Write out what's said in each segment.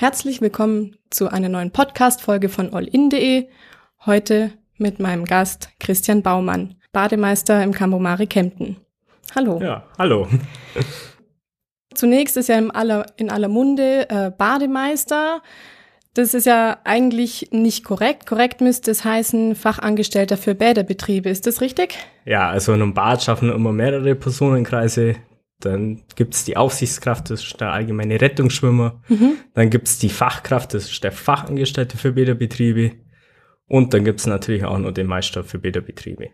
Herzlich willkommen zu einer neuen Podcast-Folge von allin.de. Heute mit meinem Gast Christian Baumann, Bademeister im Cambomari Kempten. Hallo. Ja, hallo. Zunächst ist ja in aller, in aller Munde äh, Bademeister. Das ist ja eigentlich nicht korrekt. Korrekt müsste es heißen Fachangestellter für Bäderbetriebe. Ist das richtig? Ja, also in einem Bad schaffen immer mehrere Personenkreise. Dann gibt es die Aufsichtskraft, das ist der allgemeine Rettungsschwimmer. Mhm. Dann gibt es die Fachkraft, das ist der Fachangestellte für Bäderbetriebe. Und dann gibt es natürlich auch noch den Meister für Bäderbetriebe.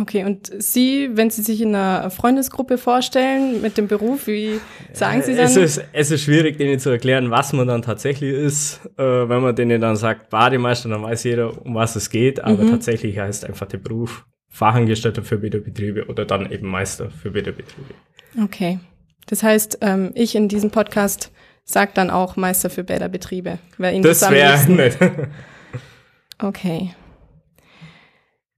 Okay, und Sie, wenn Sie sich in einer Freundesgruppe vorstellen mit dem Beruf, wie sagen Sie dann? Es ist, es ist schwierig, denen zu erklären, was man dann tatsächlich ist. Äh, wenn man denen dann sagt Bademeister, dann weiß jeder, um was es geht. Aber mhm. tatsächlich heißt einfach der Beruf Fachangestellter für Bäderbetriebe oder dann eben Meister für Bäderbetriebe. Okay. Das heißt, ähm, ich in diesem Podcast sage dann auch Meister für Bäderbetriebe. Wer das, das wäre nett. Okay.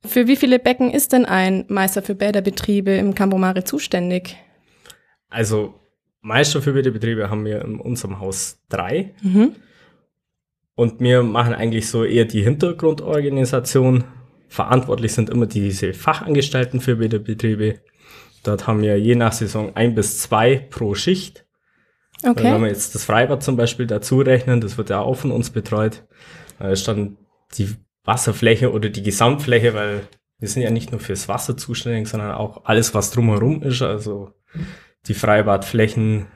Für wie viele Becken ist denn ein Meister für Bäderbetriebe im Cambomare zuständig? Also Meister für Bäderbetriebe haben wir in unserem Haus drei. Mhm. Und wir machen eigentlich so eher die Hintergrundorganisation. Verantwortlich sind immer diese Fachangestellten für Bäderbetriebe. Dort haben wir je nach Saison ein bis zwei pro Schicht. Okay. Wenn wir jetzt das Freibad zum Beispiel dazu rechnen, das wird ja auch von uns betreut, da ist dann die Wasserfläche oder die Gesamtfläche, weil wir sind ja nicht nur fürs Wasser zuständig, sondern auch alles, was drumherum ist, also die Freibadflächen,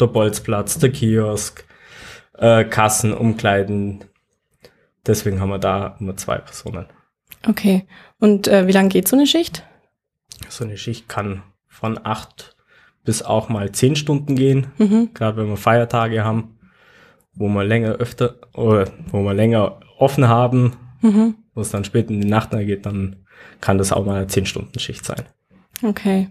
der Bolzplatz, der Kiosk, äh, Kassen, Umkleiden. Deswegen haben wir da nur zwei Personen. Okay. Und äh, wie lange geht so eine Schicht? So eine Schicht kann von acht bis auch mal zehn Stunden gehen, mhm. gerade wenn wir Feiertage haben, wo wir länger öfter oder wo wir länger offen haben, mhm. wo es dann spät in die Nacht geht, dann kann das auch mal eine 10-Stunden-Schicht sein. Okay.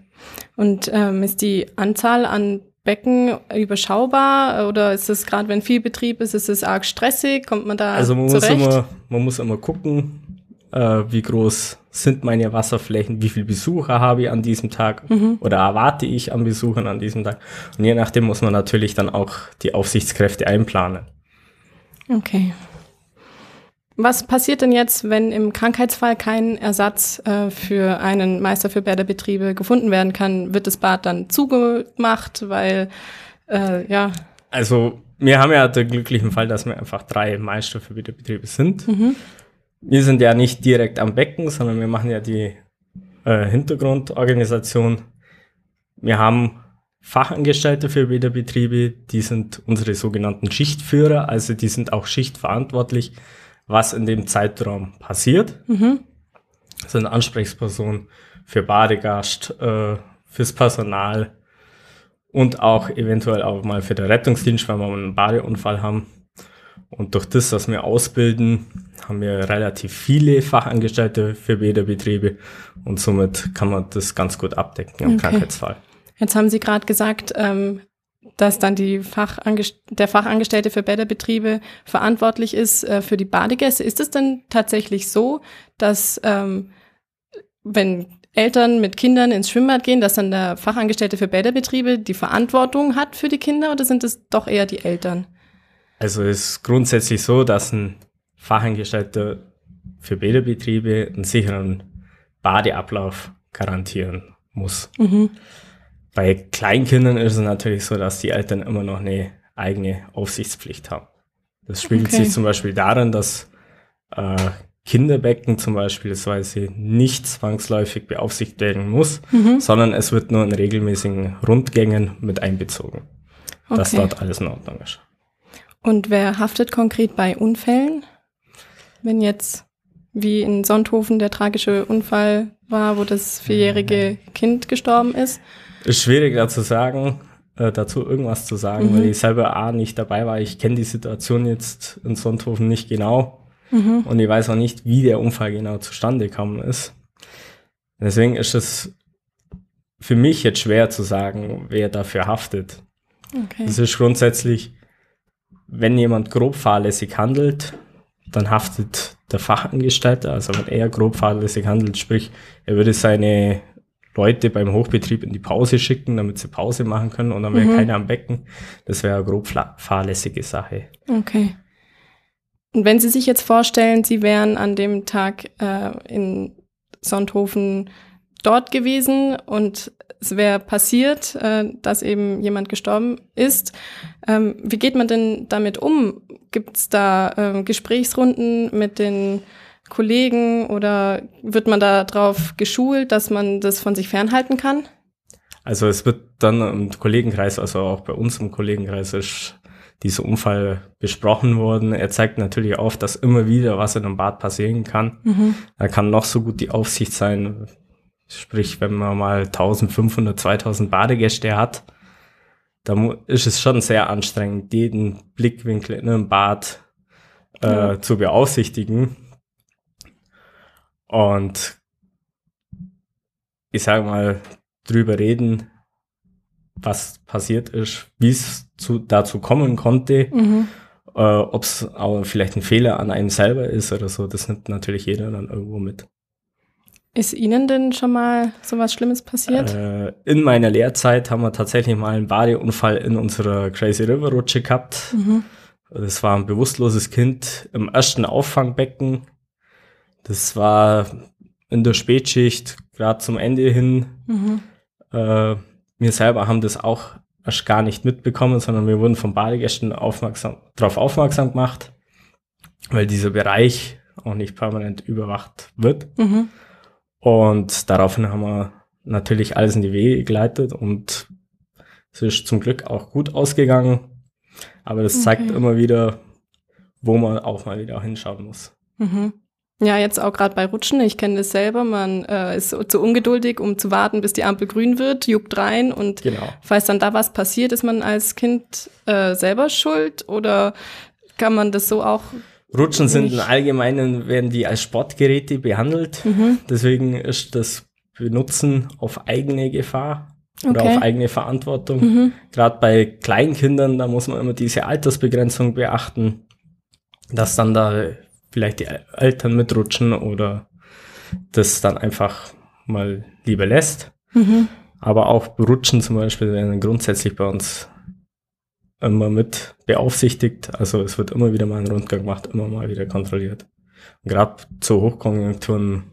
Und ähm, ist die Anzahl an Becken überschaubar oder ist es gerade, wenn viel Betrieb ist, ist es arg stressig? Kommt man da Also man zurecht? muss immer, man muss immer gucken, äh, wie groß sind meine Wasserflächen, wie viele Besucher habe ich an diesem Tag mhm. oder erwarte ich an Besuchern an diesem Tag. Und je nachdem muss man natürlich dann auch die Aufsichtskräfte einplanen. Okay. Was passiert denn jetzt, wenn im Krankheitsfall kein Ersatz äh, für einen Meister für Bäderbetriebe gefunden werden kann? Wird das Bad dann zugemacht, weil, äh, ja. Also, wir haben ja den glücklichen Fall, dass wir einfach drei Meister für Bäderbetriebe sind. Mhm. Wir sind ja nicht direkt am Becken, sondern wir machen ja die äh, Hintergrundorganisation. Wir haben Fachangestellte für Bäderbetriebe, die sind unsere sogenannten Schichtführer, also die sind auch schichtverantwortlich was in dem Zeitraum passiert. Mhm. Sind Ansprechpersonen für Badegast, äh, fürs Personal und auch eventuell auch mal für den Rettungsdienst, wenn wir einen Badeunfall haben. Und durch das, was wir ausbilden, haben wir relativ viele Fachangestellte für Bäderbetriebe und somit kann man das ganz gut abdecken im okay. Krankheitsfall. Jetzt haben Sie gerade gesagt, ähm, dass dann die Fachangest der Fachangestellte für Bäderbetriebe verantwortlich ist äh, für die Badegäste. Ist es denn tatsächlich so, dass ähm, wenn Eltern mit Kindern ins Schwimmbad gehen, dass dann der Fachangestellte für Bäderbetriebe die Verantwortung hat für die Kinder oder sind es doch eher die Eltern? Also es ist grundsätzlich so, dass ein Fachangestellter für Bäderbetriebe einen sicheren Badeablauf garantieren muss. Mhm. Bei Kleinkindern ist es natürlich so, dass die Eltern immer noch eine eigene Aufsichtspflicht haben. Das spiegelt okay. sich zum Beispiel darin, dass äh, Kinderbecken zum Beispiel nicht zwangsläufig beaufsichtigt werden muss, mhm. sondern es wird nur in regelmäßigen Rundgängen mit einbezogen, okay. dass dort alles in Ordnung ist. Und wer haftet konkret bei Unfällen? Wenn jetzt wie in Sonthofen der tragische Unfall war, wo das vierjährige Kind gestorben ist, ist schwierig da zu sagen, äh, dazu irgendwas zu sagen, mhm. weil ich selber A nicht dabei war. Ich kenne die Situation jetzt in Sonthofen nicht genau mhm. und ich weiß auch nicht, wie der Unfall genau zustande gekommen ist. Deswegen ist es für mich jetzt schwer zu sagen, wer dafür haftet. Okay. Es ist grundsätzlich, wenn jemand grob fahrlässig handelt, dann haftet der Fachangestellte, also wenn er grob fahrlässig handelt, sprich, er würde seine Leute beim Hochbetrieb in die Pause schicken, damit sie Pause machen können und dann wäre mhm. keiner am Becken. Das wäre eine grob fahrlässige Sache. Okay. Und wenn Sie sich jetzt vorstellen, Sie wären an dem Tag äh, in Sonthofen dort gewesen und es wäre passiert, äh, dass eben jemand gestorben ist. Ähm, wie geht man denn damit um? Gibt es da äh, Gesprächsrunden mit den Kollegen oder wird man da drauf geschult, dass man das von sich fernhalten kann? Also es wird dann im Kollegenkreis, also auch bei uns im Kollegenkreis ist dieser Unfall besprochen worden. Er zeigt natürlich auf, dass immer wieder was in einem Bad passieren kann. Mhm. Da kann noch so gut die Aufsicht sein. Sprich, wenn man mal 1500, 2000 Badegäste hat, dann ist es schon sehr anstrengend, jeden Blickwinkel in einem Bad äh, ja. zu beaufsichtigen. Und ich sage mal, drüber reden, was passiert ist, wie es zu, dazu kommen konnte, mhm. äh, ob es auch vielleicht ein Fehler an einem selber ist oder so, das nimmt natürlich jeder dann irgendwo mit. Ist Ihnen denn schon mal so was Schlimmes passiert? Äh, in meiner Lehrzeit haben wir tatsächlich mal einen Badeunfall in unserer Crazy River Rutsche gehabt. Mhm. Das war ein bewusstloses Kind im ersten Auffangbecken. Das war in der Spätschicht, gerade zum Ende hin. Mhm. Äh, wir selber haben das auch erst gar nicht mitbekommen, sondern wir wurden von Badegästen aufmerksam, darauf aufmerksam gemacht, weil dieser Bereich auch nicht permanent überwacht wird. Mhm. Und daraufhin haben wir natürlich alles in die Wege geleitet und es ist zum Glück auch gut ausgegangen. Aber das okay. zeigt immer wieder, wo man auch mal wieder hinschauen muss. Mhm. Ja, jetzt auch gerade bei Rutschen. Ich kenne das selber. Man äh, ist so, zu ungeduldig, um zu warten, bis die Ampel grün wird, juckt rein und genau. falls dann da was passiert, ist man als Kind äh, selber schuld oder kann man das so auch Rutschen sind im Allgemeinen, werden die als Sportgeräte behandelt. Mhm. Deswegen ist das Benutzen auf eigene Gefahr oder okay. auf eigene Verantwortung. Mhm. Gerade bei Kleinkindern, da muss man immer diese Altersbegrenzung beachten, dass dann da vielleicht die Eltern mitrutschen oder das dann einfach mal lieber lässt. Mhm. Aber auch Rutschen zum Beispiel werden grundsätzlich bei uns immer mit beaufsichtigt. Also es wird immer wieder mal ein Rundgang gemacht, immer mal wieder kontrolliert. Und gerade zu Hochkonjunkturen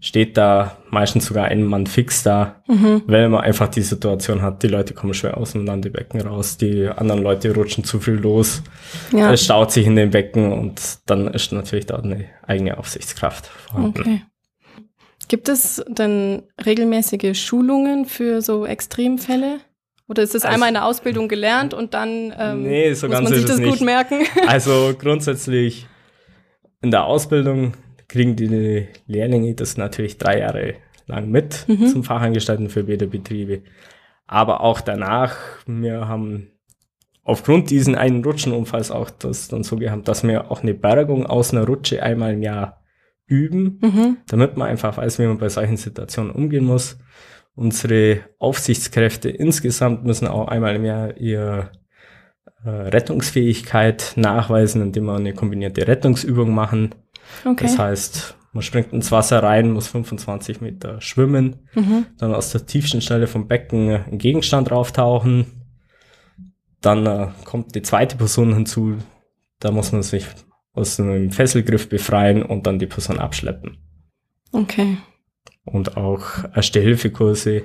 steht da meistens sogar ein Mann fix da, mhm. weil man einfach die Situation hat, die Leute kommen schwer aus dem Landebecken raus, die anderen Leute rutschen zu viel los, ja. es staut sich in den Becken und dann ist natürlich da eine eigene Aufsichtskraft vorhanden. Okay. Gibt es denn regelmäßige Schulungen für so Extremfälle? Oder ist das also, einmal in der Ausbildung gelernt und dann ähm, nee, so muss man sich das nicht. gut merken? Also grundsätzlich in der Ausbildung kriegen die Lehrlinge das natürlich drei Jahre lang mit mhm. zum Fachangestellten für Bäderbetriebe. Aber auch danach, wir haben aufgrund diesen einen Rutschenunfalls auch das dann so gehabt, dass wir auch eine Bergung aus einer Rutsche einmal im Jahr üben, mhm. damit man einfach weiß, wie man bei solchen Situationen umgehen muss. Unsere Aufsichtskräfte insgesamt müssen auch einmal im Jahr ihre äh, Rettungsfähigkeit nachweisen, indem wir eine kombinierte Rettungsübung machen. Okay. Das heißt, man springt ins Wasser rein, muss 25 Meter schwimmen, mhm. dann aus der tiefsten Stelle vom Becken einen Gegenstand rauftauchen. Dann äh, kommt die zweite Person hinzu, da muss man sich aus einem Fesselgriff befreien und dann die Person abschleppen. Okay und auch Erste-Hilfe-Kurse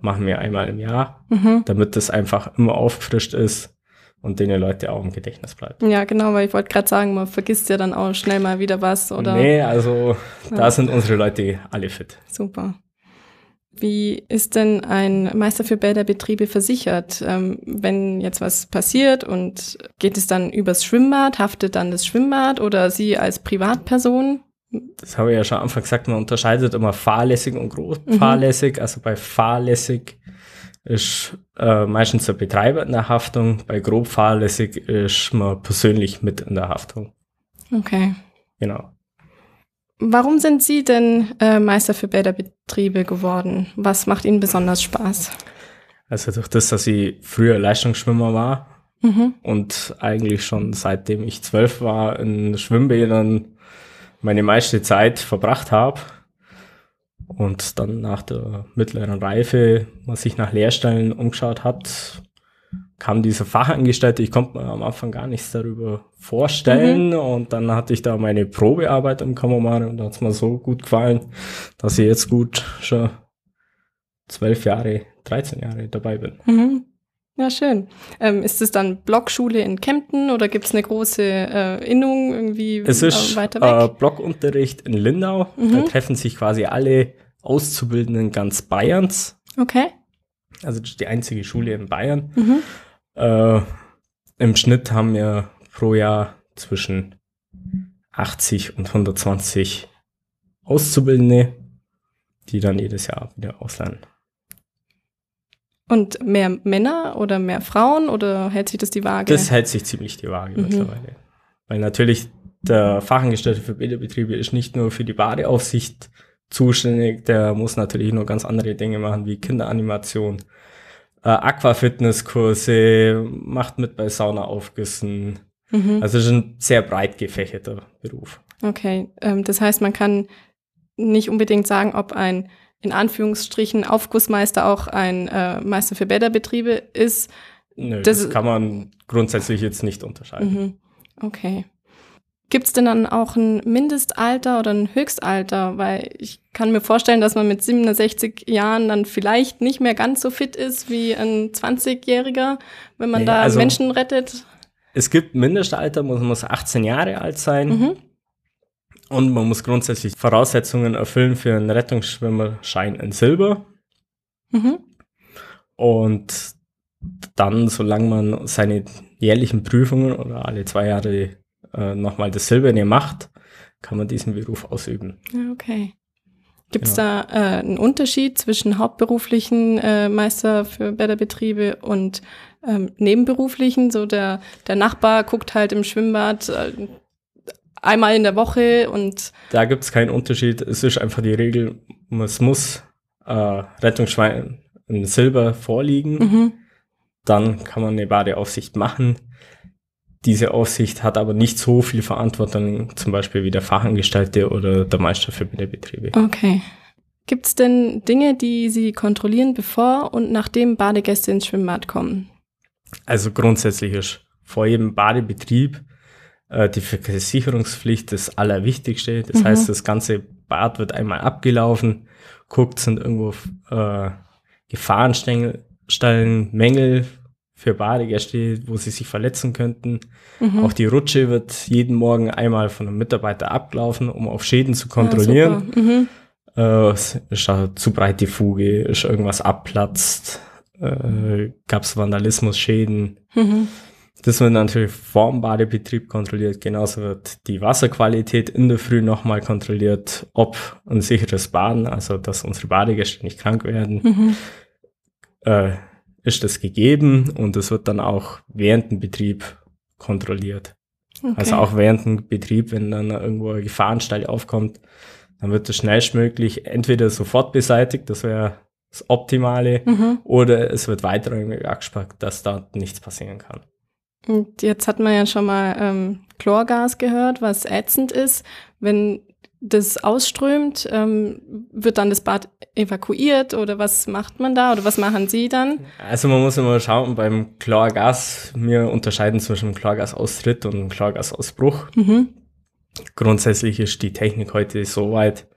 machen wir einmal im Jahr, mhm. damit das einfach immer aufgefrischt ist und den Leute auch im Gedächtnis bleibt. Ja, genau, weil ich wollte gerade sagen, man vergisst ja dann auch schnell mal wieder was, oder? Nee, also ja. da sind unsere Leute alle fit. Super. Wie ist denn ein Meister für Bäderbetriebe versichert? Ähm, wenn jetzt was passiert und geht es dann übers Schwimmbad, haftet dann das Schwimmbad oder Sie als Privatperson? Das habe ich ja schon am Anfang gesagt, man unterscheidet immer fahrlässig und großfahrlässig. Mhm. Also bei fahrlässig ist äh, meistens der Betreiber in der Haftung, bei grob fahrlässig ist man persönlich mit in der Haftung. Okay. Genau. Warum sind Sie denn äh, Meister für Bäderbetriebe geworden? Was macht Ihnen besonders Spaß? Also durch das, dass ich früher Leistungsschwimmer war mhm. und eigentlich schon seitdem ich zwölf war in Schwimmbädern meine meiste Zeit verbracht habe, Und dann nach der mittleren Reife, was sich nach Lehrstellen umgeschaut hat, kam dieser Fachangestellte, ich konnte mir am Anfang gar nichts darüber vorstellen mhm. und dann hatte ich da meine Probearbeit im Kamomare und da hat es mir so gut gefallen, dass ich jetzt gut schon zwölf Jahre, 13 Jahre dabei bin. Mhm. Ja, schön. Ähm, ist es dann Blockschule in Kempten oder gibt es eine große äh, Innung irgendwie es ist, äh, weiter weg? Äh, Blockunterricht in Lindau. Mhm. Da treffen sich quasi alle Auszubildenden ganz Bayerns. Okay. Also das ist die einzige Schule in Bayern. Mhm. Äh, Im Schnitt haben wir pro Jahr zwischen 80 und 120 Auszubildende, die dann jedes Jahr wieder auslernen. Und mehr Männer oder mehr Frauen oder hält sich das die Waage? Das hält sich ziemlich die Waage mhm. mittlerweile. Weil natürlich der Fachangestellte für Bäderbetriebe ist nicht nur für die Badeaufsicht zuständig, der muss natürlich noch ganz andere Dinge machen, wie Kinderanimation, äh, Aquafitnesskurse, macht mit bei Saunaaufgüssen. Mhm. Also ist ein sehr breit gefächerter Beruf. Okay, ähm, das heißt, man kann nicht unbedingt sagen, ob ein in Anführungsstrichen Aufgussmeister auch ein äh, Meister für Bäderbetriebe ist. Nö, das, das, kann man grundsätzlich jetzt nicht unterscheiden. Mhm. Okay. Gibt es denn dann auch ein Mindestalter oder ein Höchstalter? Weil ich kann mir vorstellen, dass man mit 67 Jahren dann vielleicht nicht mehr ganz so fit ist wie ein 20-Jähriger, wenn man nee, da also Menschen rettet. Es gibt Mindestalter, man muss 18 Jahre alt sein. Mhm. Und man muss grundsätzlich Voraussetzungen erfüllen für einen Rettungsschwimmerschein in Silber. Mhm. Und dann, solange man seine jährlichen Prüfungen oder alle zwei Jahre äh, nochmal das Silberne macht, kann man diesen Beruf ausüben. Okay. Gibt es genau. da äh, einen Unterschied zwischen hauptberuflichen äh, Meister für Bäderbetriebe und ähm, nebenberuflichen? So der, der Nachbar guckt halt im Schwimmbad äh, einmal in der Woche und. Da gibt es keinen Unterschied. Es ist einfach die Regel, es muss äh, Rettungsschwein in Silber vorliegen. Mhm. Dann kann man eine Badeaufsicht machen. Diese Aufsicht hat aber nicht so viel Verantwortung, zum Beispiel wie der Fachangestellte oder der Meister für Betriebe. Okay. Gibt es denn Dinge, die Sie kontrollieren, bevor und nachdem Badegäste ins Schwimmbad kommen? Also grundsätzlich ist vor jedem Badebetrieb äh, die Versicherungspflicht das Allerwichtigste. Das mhm. heißt, das ganze Bad wird einmal abgelaufen, guckt, sind irgendwo äh, Gefahrenstellen, Mängel für Badegäste, wo sie sich verletzen könnten. Mhm. Auch die Rutsche wird jeden Morgen einmal von einem Mitarbeiter abgelaufen, um auf Schäden zu kontrollieren. Ja, mhm. äh, ist da zu breit die Fuge, ist irgendwas abplatzt, äh, gab es Vandalismus-Schäden. Mhm. Das wird natürlich vorm Badebetrieb kontrolliert. Genauso wird die Wasserqualität in der Früh nochmal kontrolliert, ob ein sicheres Baden, also dass unsere Badegäste nicht krank werden, mhm. äh, ist das gegeben und es wird dann auch während dem Betrieb kontrolliert. Okay. Also auch während dem Betrieb, wenn dann irgendwo ein Gefahrenstall aufkommt, dann wird das schnellstmöglich entweder sofort beseitigt, das wäre das Optimale, mhm. oder es wird weiterhin abgespart, dass da nichts passieren kann. Und jetzt hat man ja schon mal ähm, Chlorgas gehört, was ätzend ist. Wenn das ausströmt, ähm, wird dann das Bad evakuiert oder was macht man da oder was machen Sie dann? Also man muss immer schauen, beim Chlorgas, wir unterscheiden zwischen Chlorgasaustritt und Chlorgasausbruch. Mhm. Grundsätzlich ist die Technik heute so weit,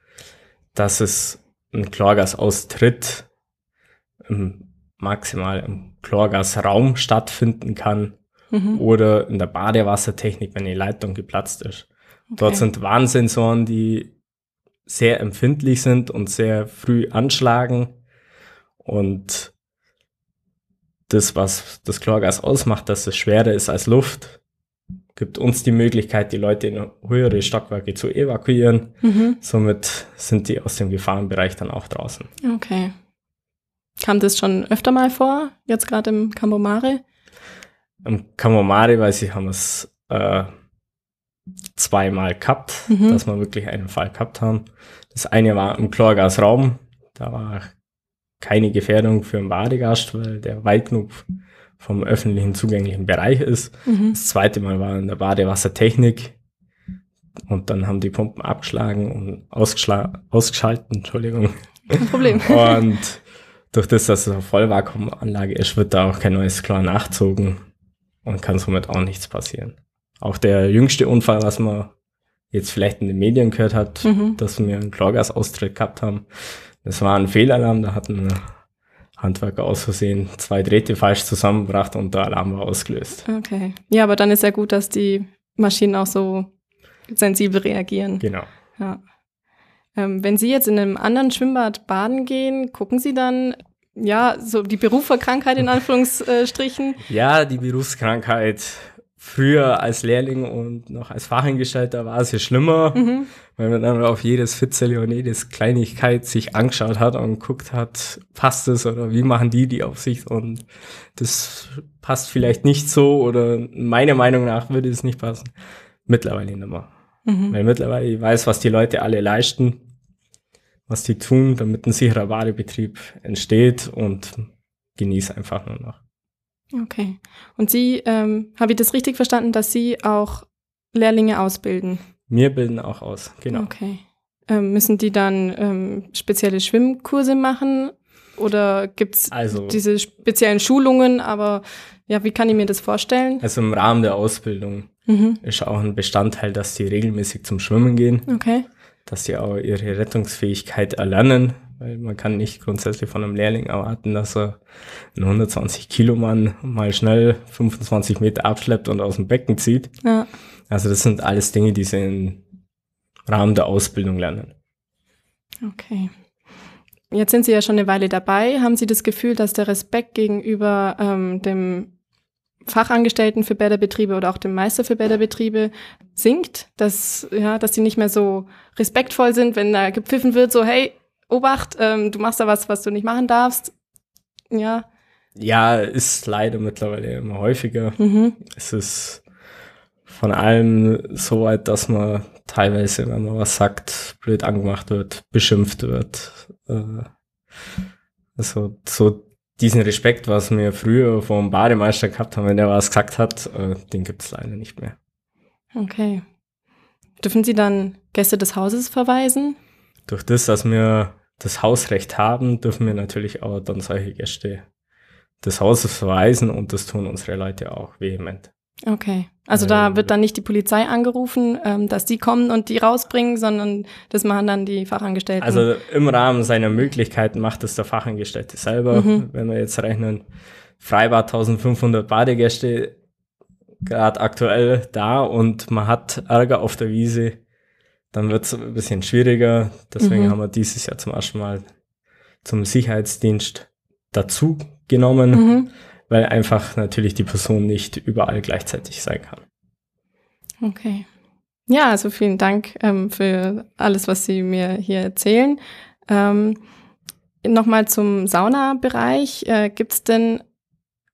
dass es ein Chlorgasaustritt maximal im Chlorgasraum stattfinden kann mhm. oder in der Badewassertechnik, wenn die Leitung geplatzt ist. Okay. Dort sind Warnsensoren, die sehr empfindlich sind und sehr früh anschlagen. Und das, was das Chlorgas ausmacht, dass es schwerer ist als Luft, gibt uns die Möglichkeit, die Leute in höhere Stockwerke zu evakuieren. Mhm. Somit sind die aus dem Gefahrenbereich dann auch draußen. Okay. Kam das schon öfter mal vor, jetzt gerade im Cambomare? Im Kamomari, weiß ich, haben es äh, zweimal gehabt, mhm. dass wir wirklich einen Fall gehabt haben. Das eine war im Chlorgasraum, da war keine Gefährdung für einen Badegast, weil der weit genug vom öffentlichen zugänglichen Bereich ist. Mhm. Das zweite Mal war in der Badewassertechnik. Und dann haben die Pumpen abgeschlagen und ausgeschalten, Entschuldigung. Kein Problem. und durch das, dass es eine Vollvakuumanlage ist, wird da auch kein neues Chlor nachzogen und kann somit auch nichts passieren. Auch der jüngste Unfall, was man jetzt vielleicht in den Medien gehört hat, mhm. dass wir einen Chlorgasaustritt gehabt haben, das war ein Fehlalarm, da hatten Handwerker aus Versehen zwei Drähte falsch zusammengebracht und der Alarm war ausgelöst. Okay. Ja, aber dann ist ja gut, dass die Maschinen auch so sensibel reagieren. Genau. Ja. Ähm, wenn Sie jetzt in einem anderen Schwimmbad baden gehen, gucken Sie dann, ja, so die Berufskrankheit in Anführungsstrichen? ja, die Berufskrankheit früher als Lehrling und noch als Fachangestellter war es ja schlimmer, mhm. weil man dann auf jedes Fitzeli und jedes Kleinigkeit sich angeschaut hat und geguckt hat, passt es oder wie machen die die Aufsicht und das passt vielleicht nicht so oder meiner Meinung nach würde es nicht passen. Mittlerweile nicht mehr. Mhm. Weil mittlerweile ich weiß, was die Leute alle leisten, was die tun, damit ein sicherer Badebetrieb entsteht und genieße einfach nur noch. Okay. Und Sie, ähm, habe ich das richtig verstanden, dass Sie auch Lehrlinge ausbilden? Wir bilden auch aus, genau. Okay. Ähm, müssen die dann ähm, spezielle Schwimmkurse machen oder gibt es also, diese speziellen Schulungen? Aber ja, wie kann ich mir das vorstellen? Also im Rahmen der Ausbildung mhm. ist auch ein Bestandteil, dass die regelmäßig zum Schwimmen gehen. Okay. Dass sie auch ihre Rettungsfähigkeit erlernen, weil man kann nicht grundsätzlich von einem Lehrling erwarten, dass er einen 120 Kilo Mann mal schnell 25 Meter abschleppt und aus dem Becken zieht. Ja. Also das sind alles Dinge, die sie im Rahmen der Ausbildung lernen. Okay. Jetzt sind Sie ja schon eine Weile dabei. Haben Sie das Gefühl, dass der Respekt gegenüber ähm, dem Fachangestellten für Bäderbetriebe oder auch dem Meister für Bäderbetriebe sinkt, dass, ja, dass sie nicht mehr so respektvoll sind, wenn da gepfiffen wird, so, hey, Obacht, ähm, du machst da was, was du nicht machen darfst. Ja. Ja, ist leider mittlerweile immer häufiger. Mhm. Es ist von allem so weit, dass man teilweise, wenn man was sagt, blöd angemacht wird, beschimpft wird. Äh, also so diesen Respekt, was wir früher vom Bademeister gehabt haben, wenn der was gesagt hat, äh, den gibt es leider nicht mehr. Okay. Dürfen Sie dann Gäste des Hauses verweisen? Durch das, dass wir das Hausrecht haben, dürfen wir natürlich auch dann solche Gäste des Hauses verweisen und das tun unsere Leute auch vehement. Okay. Also da ähm, wird dann nicht die Polizei angerufen, ähm, dass die kommen und die rausbringen, sondern das machen dann die Fachangestellten. Also im Rahmen seiner Möglichkeiten macht es der Fachangestellte selber. Mhm. Wenn wir jetzt rechnen, Freibad 1500 Badegäste gerade aktuell da und man hat Ärger auf der Wiese, dann wird es ein bisschen schwieriger. Deswegen mhm. haben wir dieses Jahr zum ersten Mal zum Sicherheitsdienst dazu genommen. Mhm weil einfach natürlich die Person nicht überall gleichzeitig sein kann. Okay. Ja, also vielen Dank ähm, für alles, was Sie mir hier erzählen. Ähm, Nochmal zum Saunabereich. Äh, Gibt es denn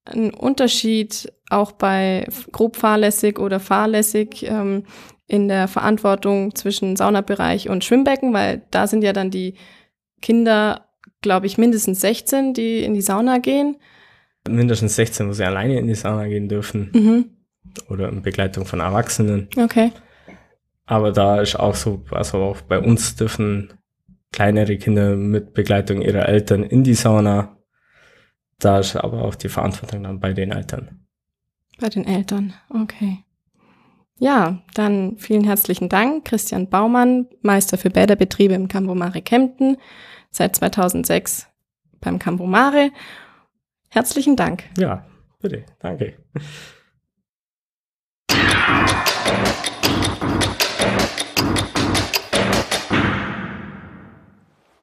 einen Unterschied auch bei grob fahrlässig oder fahrlässig ähm, in der Verantwortung zwischen Saunabereich und Schwimmbecken? Weil da sind ja dann die Kinder, glaube ich, mindestens 16, die in die Sauna gehen mindestens 16, wo sie alleine in die Sauna gehen dürfen. Mhm. Oder in Begleitung von Erwachsenen. Okay. Aber da ist auch so, also auch bei uns dürfen kleinere Kinder mit Begleitung ihrer Eltern in die Sauna. Da ist aber auch die Verantwortung dann bei den Eltern. Bei den Eltern, okay. Ja, dann vielen herzlichen Dank. Christian Baumann, Meister für Bäderbetriebe im Cambomare Kempten, seit 2006 beim Cambomare Herzlichen Dank. Ja, bitte. Danke.